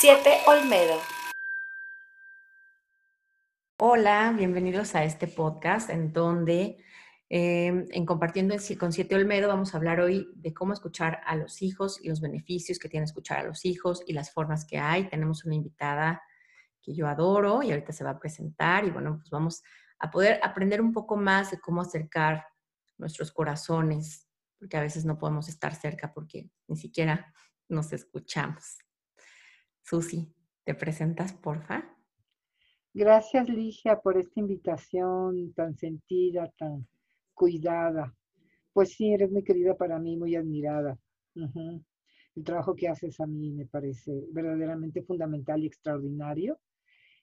7 Olmedo. Hola, bienvenidos a este podcast en donde eh, en Compartiendo con Siete Olmedo vamos a hablar hoy de cómo escuchar a los hijos y los beneficios que tiene escuchar a los hijos y las formas que hay. Tenemos una invitada que yo adoro y ahorita se va a presentar y bueno, pues vamos a poder aprender un poco más de cómo acercar nuestros corazones, porque a veces no podemos estar cerca porque ni siquiera nos escuchamos. Susi, ¿te presentas, porfa? Gracias, Ligia, por esta invitación tan sentida, tan cuidada. Pues sí, eres muy querida para mí, muy admirada. El trabajo que haces a mí me parece verdaderamente fundamental y extraordinario.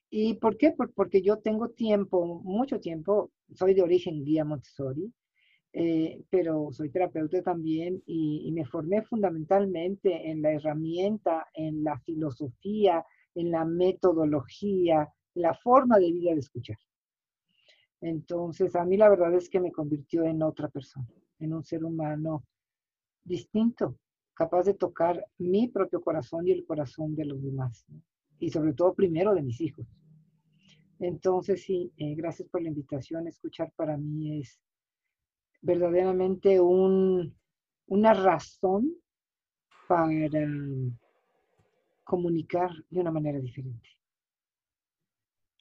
¿Y por qué? porque yo tengo tiempo, mucho tiempo, soy de origen guía Montessori, eh, pero soy terapeuta también y, me formé fundamentalmente en la herramienta, en la filosofía, en la metodología, la forma de vida de escuchar. Entonces, a mí la verdad es que me convirtió en otra persona, en un ser humano distinto, capaz de tocar mi propio corazón y el corazón de los demás, y sobre todo primero de mis hijos. Entonces, sí, eh, gracias por la invitación. Escuchar para mí es verdaderamente un, una razón para comunicar de una manera diferente.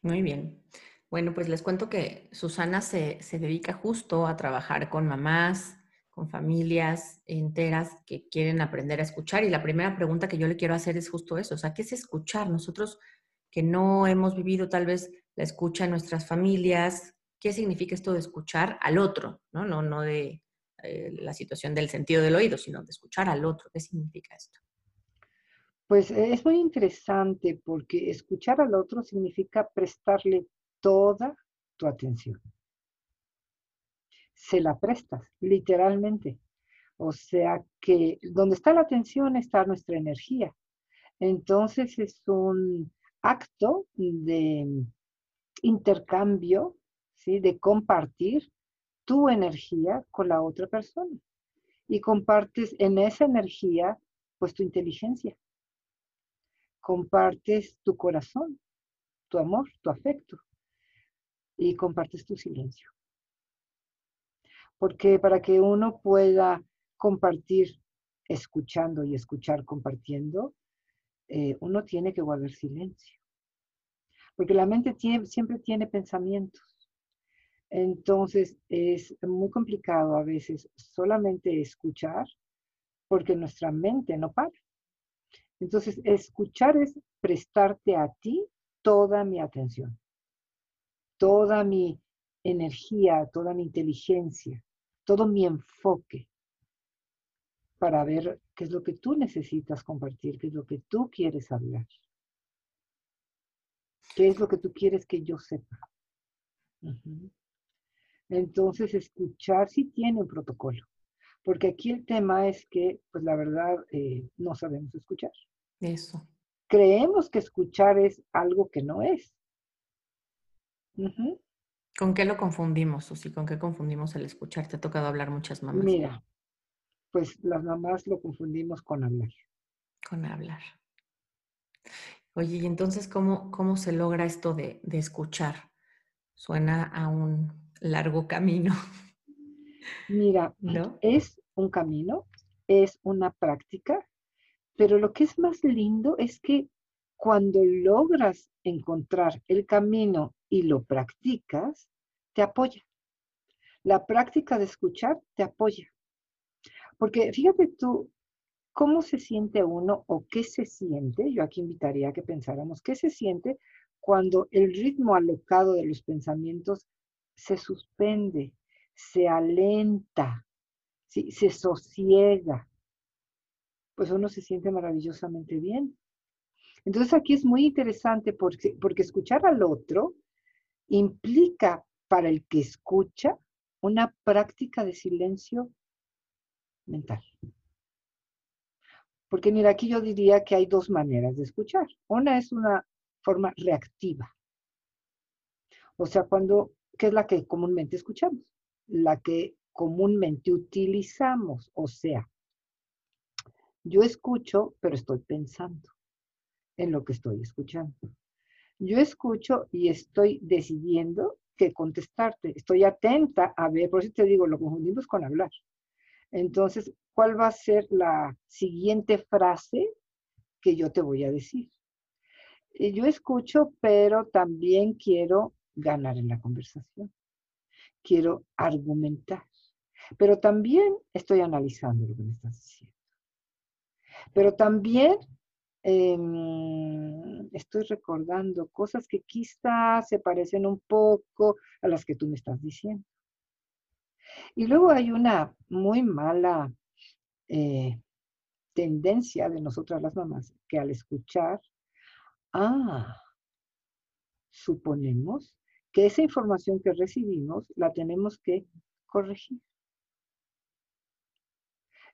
Muy bien. Bueno, pues les cuento que Susana se, dedica justo a trabajar con mamás, con familias enteras que quieren aprender a escuchar. Y la primera pregunta que yo le quiero hacer es justo eso, o sea, ¿qué es escuchar? Nosotros que no hemos vivido tal vez la escucha en nuestras familias, ¿qué significa esto de escuchar al otro? No, no, no de eh, la situación del sentido del oído, sino de escuchar al otro. ¿Qué significa esto? Pues es muy interesante porque escuchar al otro significa prestarle toda tu atención. Se la prestas, literalmente. O sea que donde está la atención está nuestra energía. Entonces es un acto de intercambio, de compartir tu energía con la otra persona. Y compartes en esa energía, pues tu inteligencia. Compartes tu corazón, tu amor, tu afecto y compartes tu silencio. Porque para que uno pueda compartir escuchando y escuchar compartiendo, eh, uno tiene que guardar silencio. Porque la mente siempre tiene pensamientos. Entonces es muy complicado a veces solamente escuchar porque nuestra mente no para. Entonces, escuchar es prestarte a ti toda mi atención toda mi energía, toda mi inteligencia, todo mi enfoque para ver qué es lo que tú necesitas compartir, qué es lo que tú quieres hablar, qué es lo que tú quieres que yo sepa. Entonces, escuchar sí tiene un protocolo, porque aquí el tema es que, pues la verdad, eh, no sabemos escuchar. Eso. Creemos que escuchar es algo que no es. ¿Con qué lo confundimos, Susi? ¿Con qué confundimos el escuchar? Te ha tocado hablar muchas mamás. Mira, pues las mamás lo confundimos con hablar. Con hablar. Oye, y entonces, ¿cómo, cómo se logra esto de, de escuchar? Suena a un largo camino. Mira, ¿no? es un camino, es una práctica, pero lo que es más lindo es que cuando logras encontrar el camino y lo practicas, te apoya. La práctica de escuchar te apoya. Porque fíjate tú, ¿cómo se siente uno o qué se siente? Yo aquí invitaría a que pensáramos, ¿qué se siente cuando el ritmo alocado de los pensamientos se suspende, se alenta, se sosiega? Pues uno se siente maravillosamente bien. Entonces aquí es muy interesante porque, porque escuchar al otro implica para el que escucha una práctica de silencio mental. Porque mira, aquí yo diría que hay dos maneras de escuchar. Una es una forma reactiva. O sea, cuando, ¿qué es la que comúnmente escuchamos? La que comúnmente utilizamos. O sea, yo escucho, pero estoy pensando. en lo que estoy escuchando. Yo escucho y estoy decidiendo qué contestarte. Estoy atenta a ver, por eso te digo, lo confundimos con hablar. Entonces, ¿cuál va a ser la siguiente frase que yo te voy a decir? Eh, yo escucho, pero también quiero ganar en la conversación. Quiero argumentar. Pero también estoy analizando lo que me estás diciendo. Pero también em, estoy recordando cosas que quizás se parecen un poco a las que tú me estás diciendo. Y luego hay una muy mala eh, tendencia de nosotras las mamás, que al escuchar, ah, suponemos que esa información que recibimos la tenemos que corregir.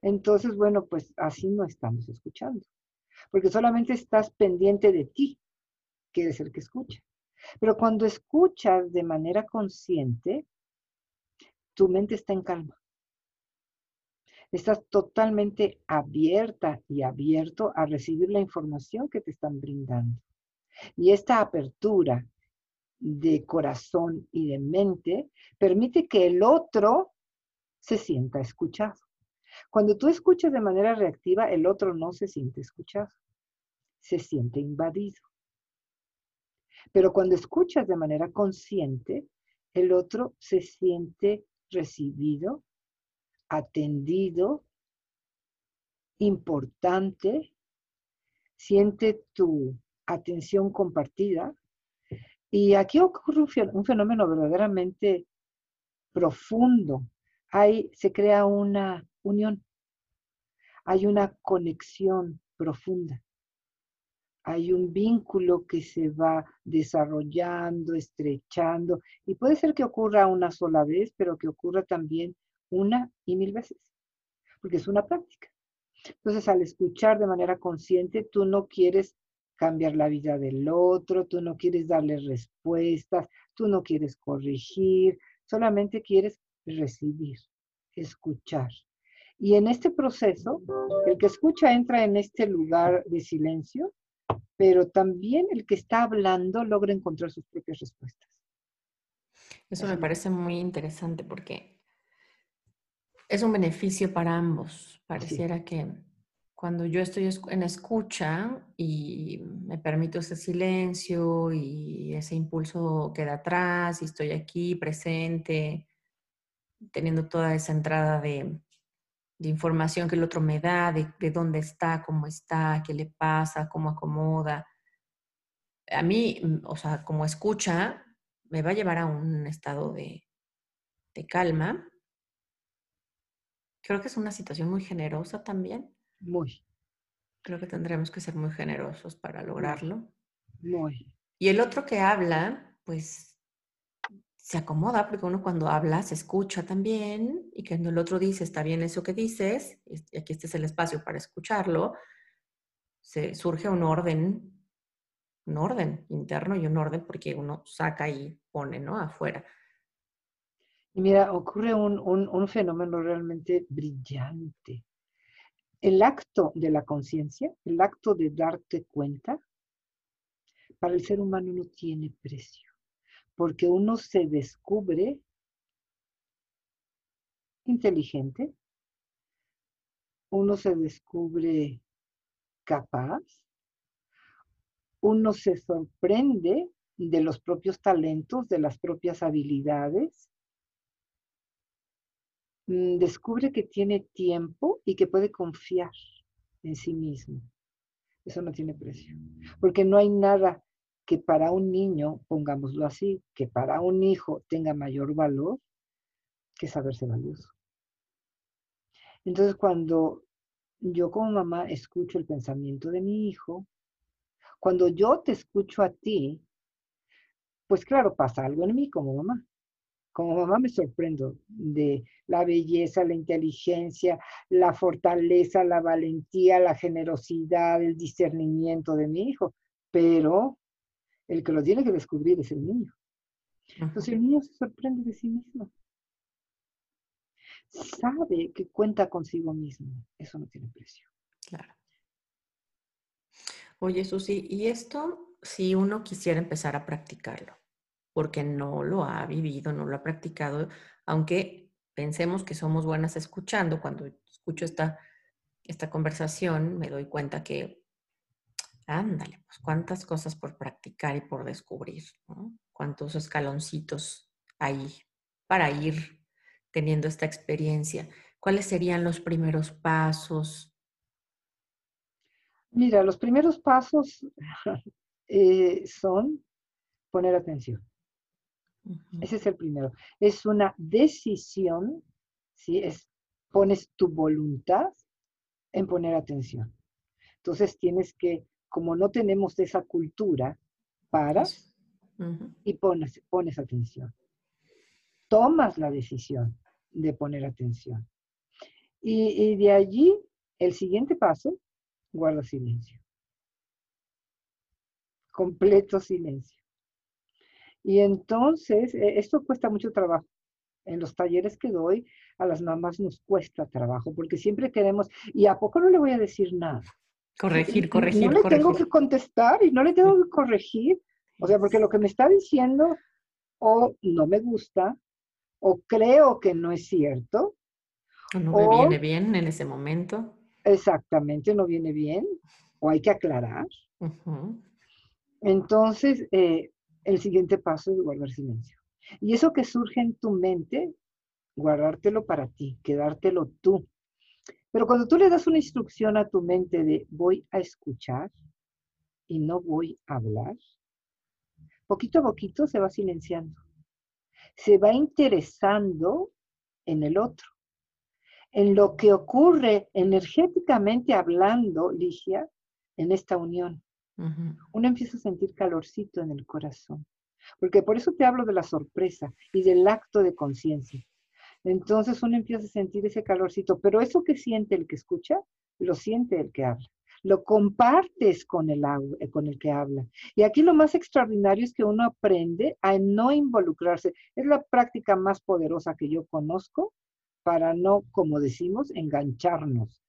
Entonces, bueno, pues así no estamos escuchando, porque solamente estás pendiente de ti, que es el que escucha. Pero cuando escuchas de manera consciente, tu mente está en calma. Estás totalmente abierta y abierto a recibir la información que te están brindando. Y esta apertura de corazón y de mente permite que el otro se sienta escuchado. Cuando tú escuchas de manera reactiva, el otro no se siente escuchado, se siente invadido. Pero cuando escuchas de manera consciente, el otro se siente recibido, atendido, importante, siente tu atención compartida. Y aquí ocurre un fenómeno verdaderamente profundo. Ahí se crea una unión, hay una conexión profunda, hay un vínculo que se va desarrollando, estrechando, y puede ser que ocurra una sola vez, pero que ocurra también una y mil veces, porque es una práctica. Entonces, al escuchar de manera consciente, tú no quieres cambiar la vida del otro, tú no quieres darle respuestas, tú no quieres corregir, solamente quieres recibir, escuchar. Y en este proceso, el que escucha entra en este lugar de silencio, pero también el que está hablando logra encontrar sus propias respuestas. Eso me parece muy interesante porque es un beneficio para ambos. Pareciera que cuando yo estoy en escucha y me permito ese silencio y ese impulso queda atrás y estoy aquí presente, teniendo toda esa entrada de, información que el otro me da, de, dónde está, cómo está, qué le pasa, cómo acomoda. A mí, mm, o sea, como escucha, me va a llevar a un estado de, de calma. Creo que es una situación muy generosa también muy. Creo que tendremos que ser muy generosos para lograrlo. Muy. Y el otro que habla, pues se acomoda, porque uno cuando habla se escucha también, y cuando el otro dice, está bien eso que dices, y aquí este es el espacio para escucharlo, se surge un orden, un orden interno y un orden porque uno saca y pone, ¿no? Afuera. Y mira, ocurre un, un fenómeno realmente brillante el acto de la conciencia, el acto de darte cuenta, para el ser humano no tiene precio, porque uno se descubre inteligente, uno se descubre capaz, uno se sorprende de los propios talentos, de las propias habilidades, descubre que tiene tiempo y que puede confiar en sí mismo. Eso no tiene precio. Porque no hay nada que para un niño, pongámoslo así, que para un hijo tenga mayor valor que saberse valioso. Entonces, cuando yo como mamá escucho el pensamiento de mi hijo, cuando yo te escucho a ti, pues claro, pasa algo en mí como mamá como mamá me sorprendo de la belleza, la inteligencia, la fortaleza, la valentía, la generosidad, el discernimiento de mi hijo, pero el que lo tiene que descubrir es el niño. Entonces el niño se sorprende de sí mismo. Sabe que cuenta consigo mismo. Eso no tiene precio. Claro. Oye, Susi, ¿y esto si uno quisiera empezar a practicarlo? Porque no lo ha vivido, no lo ha practicado, aunque pensemos que somos buenas escuchando, cuando escucho esta, esta conversación me doy cuenta que, ándale, pues cuántas cosas por practicar y por descubrir. Cuántos escaloncitos hay para ir teniendo esta experiencia. ¿Cuáles serían los primeros pasos? Mira, los primeros pasos eh, son poner atención. Ese es el primero. Es una decisión, ¿sí? Es, pones tu voluntad en poner atención. Entonces tienes que, como no tenemos esa cultura, paras y pones, pones atención. Tomas la decisión de poner atención. y de allí, el siguiente paso guarda silencio. Completo silencio. Y entonces, e, esto cuesta mucho trabajo. En los talleres que doy, a las mamás nos cuesta trabajo, porque siempre queremos, y a poco no le voy a decir nada. Corregir, corregir. No le tengo que contestar y no le tengo que corregir. O sea, porque lo que me está diciendo o no me gusta, o creo que no es cierto. O no me viene bien en ese momento. Exactamente, no viene bien o hay que aclarar. Entonces, eh, el siguiente paso es guardar silencio. Y eso que surge en tu mente, guardártelo para ti, quedártelo tú. Pero cuando tú le das una instrucción a tu mente de voy a escuchar y no voy a hablar, poquito a poquito se va silenciando. Se va interesando en el otro en lo que ocurre energéticamente hablando, Ligia, en esta unión. Uno empieza a sentir calorcito en el corazón. Porque por eso te hablo de la sorpresa y del acto de conciencia. Entonces uno empieza a sentir ese calorcito, pero eso que siente el que escucha, lo siente el que habla. Lo compartes con el, eh, con el que habla. Y aquí lo más extraordinario es que uno aprende a no involucrarse. Es la práctica más poderosa que yo conozco para no, como decimos, engancharnos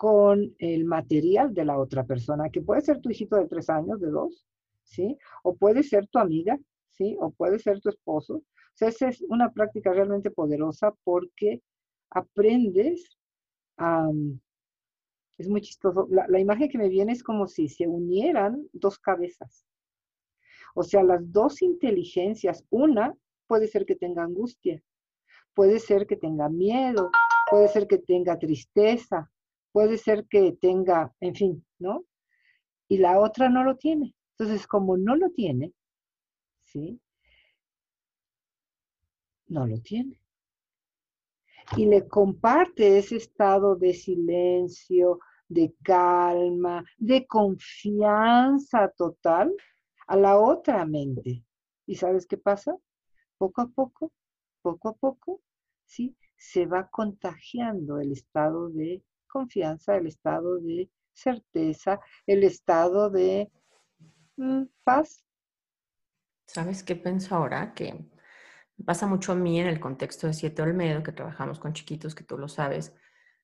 con el material de la otra persona, que puede ser tu hijito de tres años, de dos, ¿sí? O puede ser tu amiga, ¿sí? O puede ser tu esposo. O sea, esa es una práctica realmente poderosa porque aprendes a... es muy chistoso. La, la imagen que me viene es como si se unieran dos cabezas. O sea, las dos inteligencias, una puede ser que tenga angustia, puede ser que tenga miedo, puede ser que tenga tristeza, puede ser que tenga, en fin, ¿no? Y la otra no lo tiene. Entonces, como no lo tiene, ¿sí? No lo tiene. Y le comparte ese estado de silencio, de calma, de confianza total a la otra mente. ¿Y sabes qué pasa? Poco a poco poco a poco, ¿sí? Se va contagiando el estado de confianza, el estado de certeza, el estado de mm, paz. ¿Sabes qué pienso ahora? Que pasa mucho a mí en el contexto de Siete Olmedo, que trabajamos con chiquitos, que tú lo sabes,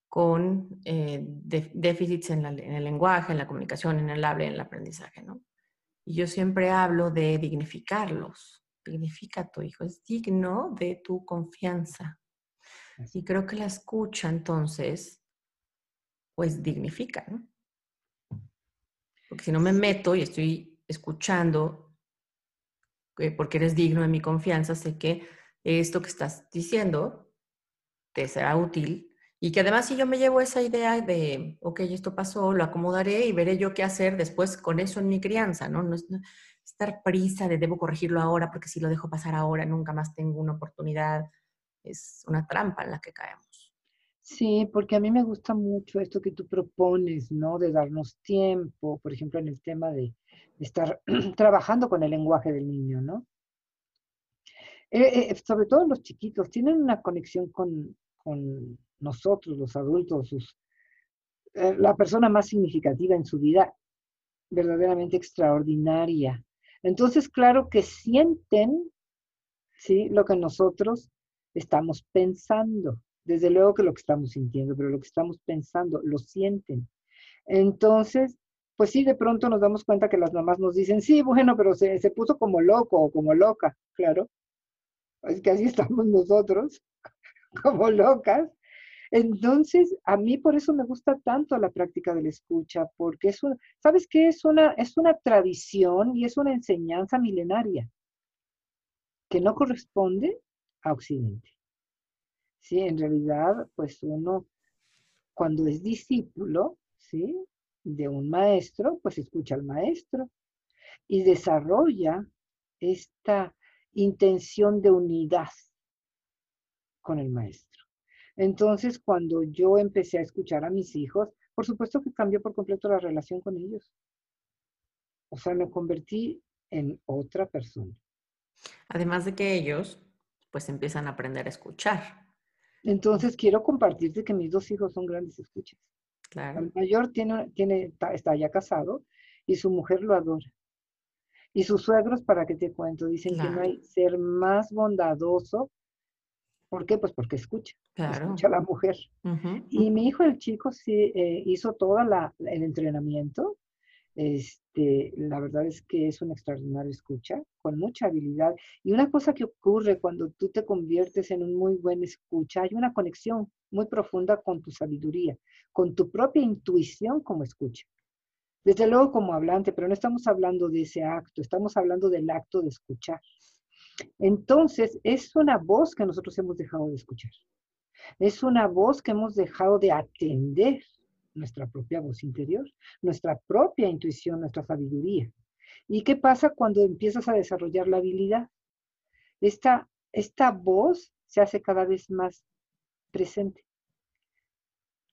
con eh, déficits en, en, el lenguaje, en la comunicación, en el habla, en el aprendizaje, ¿no? Y yo siempre hablo de dignificarlos, significa a tu hijo, es digno de tu confianza. Y creo que la escucha entonces, pues dignifica, ¿no? Porque si no me meto y estoy escuchando, eh, porque eres digno de mi confianza, sé que esto que estás diciendo te será útil y que además si yo me llevo esa idea de, ok, esto pasó, lo acomodaré y veré yo qué hacer después con eso en mi crianza, ¿no? no, es, estar prisa de debo corregirlo ahora porque si lo dejo pasar ahora nunca más tengo una oportunidad. Es una trampa en la que caemos. Sí, porque a mí me gusta mucho esto que tú propones, ¿no? De darnos tiempo, por ejemplo, en el tema de, estar trabajando con el lenguaje del niño, ¿no? Eh, eh, sobre todo los chiquitos, tienen una conexión con, nosotros, los adultos, eh, la persona más significativa en su vida, verdaderamente extraordinaria. Entonces, claro que sienten, ¿sí? Lo que nosotros estamos pensando. Desde luego que lo que estamos sintiendo, pero lo que estamos pensando, lo sienten. Entonces, pues sí, de pronto nos damos cuenta que las mamás nos dicen, sí, bueno, pero se, se puso como loco o como loca, claro. Es que así estamos nosotros, como locas. Entonces, a mí por eso me gusta tanto la práctica de la escucha, porque es una, ¿sabes qué? Es una, es una tradición y es una enseñanza milenaria que no corresponde a Occidente. Sí, en realidad, pues uno, cuando es discípulo, ¿sí? De un maestro, pues escucha al maestro y desarrolla esta intención de unidad con el maestro. Entonces, cuando yo empecé a escuchar a mis hijos, por supuesto que cambió por completo la relación con ellos. O sea, me convertí en otra persona. Además de que ellos, pues empiezan a aprender a escuchar. Entonces, quiero compartirte que mis dos hijos son grandes escuchas. Claro. El mayor tiene, tiene, está ya casado y su mujer lo adora. Y sus suegros, para que te cuento, dicen que no hay ser más bondadoso ¿Por qué? Pues porque escucha, escucha a la mujer. Y mi hijo, el chico, sí eh, hizo todo el entrenamiento. Este, la verdad es que es un extraordinario escucha, con mucha habilidad. Y una cosa que ocurre cuando tú te conviertes en un muy buen escucha, hay una conexión muy profunda con tu sabiduría, con tu propia intuición como escucha. Desde luego como hablante, pero no estamos hablando de ese acto, estamos hablando del acto de escuchar. Entonces, es una voz que nosotros hemos dejado de escuchar. Es una voz que hemos dejado de atender nuestra propia voz interior, nuestra propia intuición, nuestra sabiduría. ¿Y qué pasa cuando empiezas a desarrollar la habilidad? Esta, esta voz se hace cada vez más presente.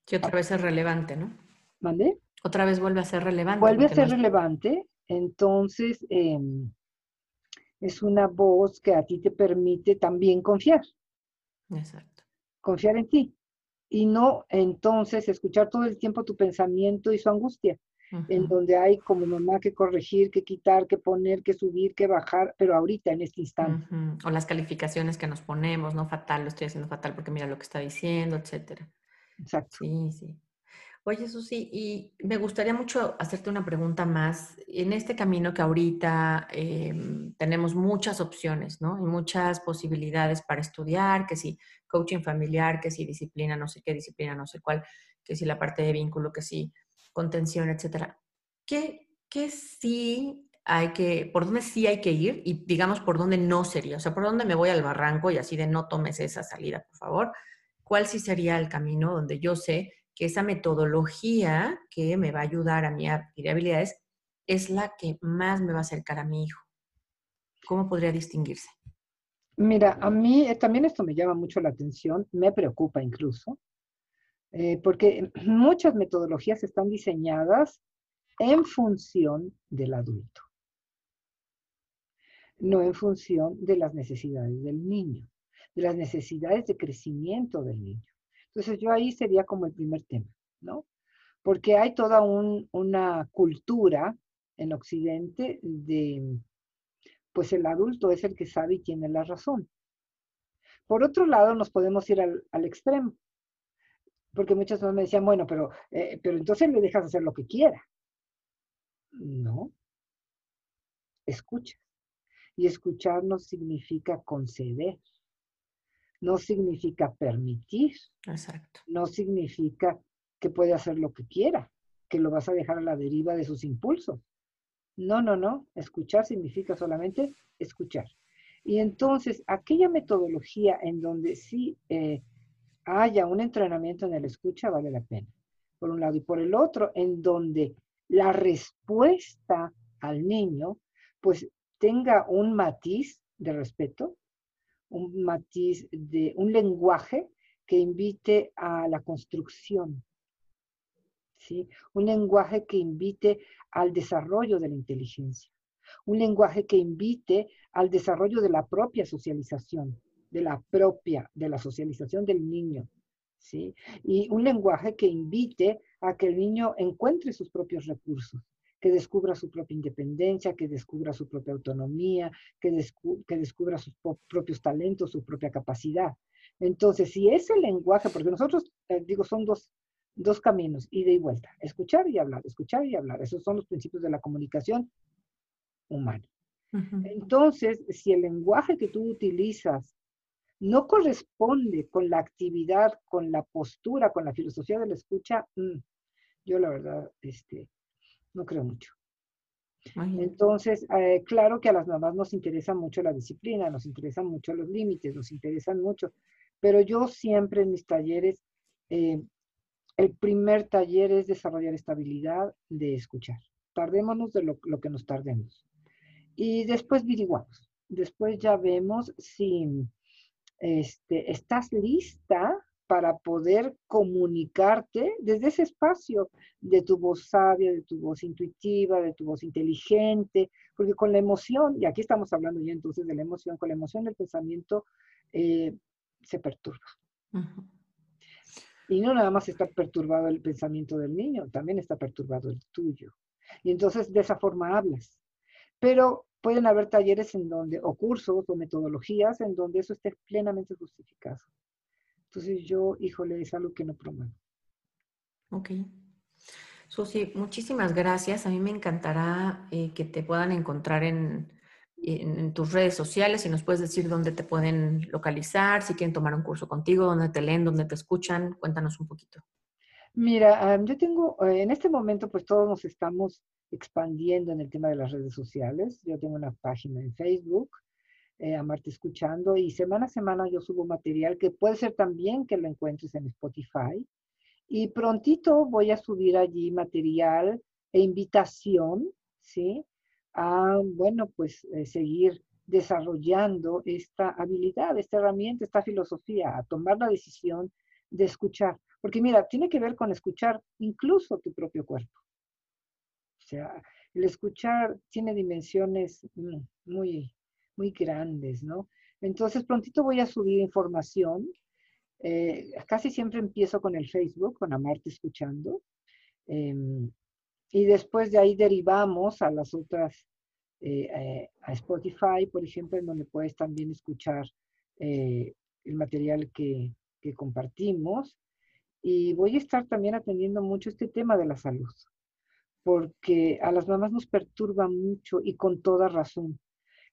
Que otra vez es relevante, ¿no? ¿Mande? Otra vez vuelve a ser relevante. Vuelve a ser relevante. Entonces, em, es una voz que a ti te permite también confiar. Exacto. Confiar en ti. Y no entonces escuchar todo el tiempo tu pensamiento y su angustia, en donde hay como mamá que corregir, que quitar, que poner, que subir, que bajar, pero ahorita, en este instante. O las calificaciones que nos ponemos, no fatal, lo estoy haciendo fatal porque mira lo que está diciendo, etcétera. Exacto. Sí, sí. Oye, Susi, y me gustaría mucho hacerte una pregunta más. En este camino que ahorita em, tenemos muchas opciones, ¿no? Y muchas posibilidades para estudiar, que si coaching familiar, que si disciplina, no sé qué disciplina, no sé cuál, que si la parte de vínculo, que si contención, etcétera. ¿Qué, qué sí hay que, por dónde sí hay que ir y digamos por dónde no sería? O sea, por dónde me voy al barranco y así de no tomes esa salida, por favor. ¿Cuál sí sería el camino donde yo sé que esa metodología que me va a ayudar a mi adquirir habilidades es la que más me va a acercar a mi hijo. ¿Cómo podría distinguirse? Mira, a mí eh, también esto me llama mucho la atención, me preocupa incluso, eh, porque muchas metodologías están diseñadas en función del adulto, no en función de las necesidades del niño, de las necesidades de crecimiento del niño. Entonces yo ahí sería como el primer tema, ¿no? Porque hay toda una cultura en Occidente de, pues el adulto es el que sabe y tiene la razón. Por otro lado, nos podemos ir al, extremo, porque muchas veces me decían, bueno, pero, eh, pero entonces le dejas hacer lo que quiera. No, escucha. Y escuchar no significa conceder no significa permitir. Exacto. No significa que puede hacer lo que quiera, que lo vas a dejar a la deriva de sus impulsos. No, no, no. Escuchar significa solamente escuchar. Y entonces, aquella metodología en donde sí eh, haya un entrenamiento en el escucha vale la pena, por un lado. Y por el otro, en donde la respuesta al niño, pues tenga un matiz de respeto, un matiz de un lenguaje que invite a la construcción, Un lenguaje que invite al desarrollo de la inteligencia, un lenguaje que invite al desarrollo de la propia socialización, de la propia, de la socialización del niño, ¿sí? Y un lenguaje que invite a que el niño encuentre sus propios recursos, que descubra su propia independencia, que descubra su propia autonomía, que, que descubra sus propios talentos, su propia capacidad. Entonces, si ese lenguaje, porque nosotros, eh, digo, son dos, dos caminos, ida y vuelta, escuchar y hablar, escuchar y hablar. Esos son los principios de la comunicación humana. Entonces, si el lenguaje que tú utilizas no corresponde con la actividad, con la postura, con la filosofía de la escucha, mm, yo la verdad, este, no creo mucho. Entonces, eh, claro que a las mamás nos interesa mucho la disciplina, nos interesan mucho los límites, nos interesan mucho, pero yo siempre en mis talleres, eh, el primer taller es desarrollar estabilidad de escuchar. Tardémonos de lo, que nos tardemos. Y después viriguamos. Después ya vemos si este, estás lista para poder comunicarte desde ese espacio de tu voz sabia, de tu voz intuitiva, de tu voz inteligente, porque con la emoción, y aquí estamos hablando ya entonces de la emoción, con la emoción el pensamiento eh, se perturba. Y no nada más está perturbado el pensamiento del niño, también está perturbado el tuyo. Y entonces de esa forma hablas. Pero pueden haber talleres en donde, o cursos o metodologías en donde eso esté plenamente justificado. Entonces yo, híjole, es algo que no promuevo. Ok. Susi, muchísimas gracias. A mí me encantará eh, que te puedan encontrar en, en, tus redes sociales y nos puedes decir dónde te pueden localizar, si quieren tomar un curso contigo, dónde te leen, dónde te escuchan. Cuéntanos un poquito. Mira, yo tengo, eh, en este momento pues todos nos estamos expandiendo en el tema de las redes sociales. Yo tengo una página en Facebook, eh, Amarte Escuchando, y semana a semana yo subo material que puede ser también que lo encuentres en Spotify. Y prontito voy a subir allí material e invitación, ¿sí? A, bueno, pues eh, seguir desarrollando esta habilidad, esta herramienta, esta filosofía, a tomar la decisión de escuchar. Porque mira, tiene que ver con escuchar incluso tu propio cuerpo. O sea, el escuchar tiene dimensiones mm, muy, muy grandes, ¿no? Entonces, prontito voy a subir información. Eh, casi siempre empiezo con el Facebook, con Amarte Escuchando. Em, y después de ahí derivamos a las otras, eh, eh, a Spotify, por ejemplo, en donde puedes también escuchar el material que, que compartimos. Y voy a estar también atendiendo mucho este tema de la salud, porque a las mamás nos perturba mucho y con toda razón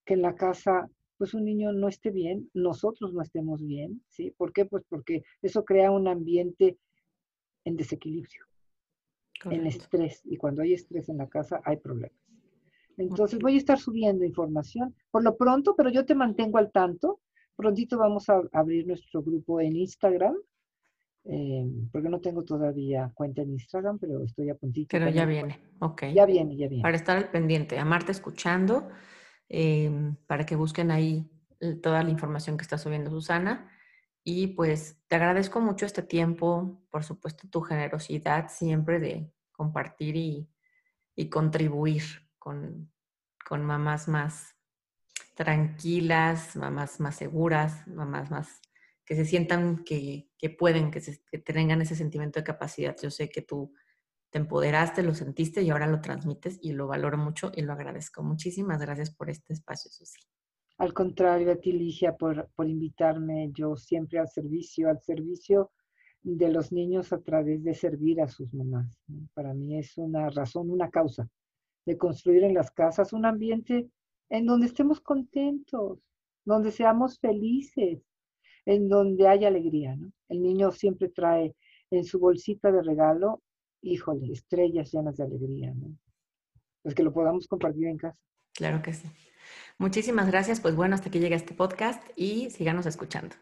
que en la casa pues un niño no esté bien, nosotros no estemos bien, ¿sí? ¿Por qué? Pues porque eso crea un ambiente en desequilibrio, en estrés, y cuando hay estrés en la casa hay problemas. Entonces voy a estar subiendo información por lo pronto, pero yo te mantengo al tanto. Prontito vamos a abrir nuestro grupo en Instagram, eh, porque no tengo todavía cuenta en Instagram, pero estoy a puntito. Pero ya viene, ok. Ya viene, ya viene. Para estar al pendiente, amarte escuchando Em, para que busquen ahí toda la información que está subiendo Susana. Y pues te agradezco mucho este tiempo, por supuesto tu generosidad siempre de compartir y, contribuir con, mamás más tranquilas, mamás más seguras, mamás más que se sientan que, pueden, que, que tengan ese sentimiento de capacidad. Yo sé que tú te empoderaste, lo sentiste y ahora lo transmites y lo valoro mucho y lo agradezco. Muchísimas gracias por este espacio, Susi. Al contrario, a ti, Ligia, por, por invitarme. Yo siempre al servicio, al servicio de los niños a través de servir a sus mamás. Para mí es una razón, una causa de construir en las casas un ambiente en donde estemos contentos, donde seamos felices, en donde haya alegría. El niño siempre trae en su bolsita de regalo híjole, estrellas llenas de alegría, ¿no? Pues que lo podamos compartir en casa. Claro que sí. Muchísimas gracias. Pues bueno, hasta aquí llega este podcast y síganos escuchando.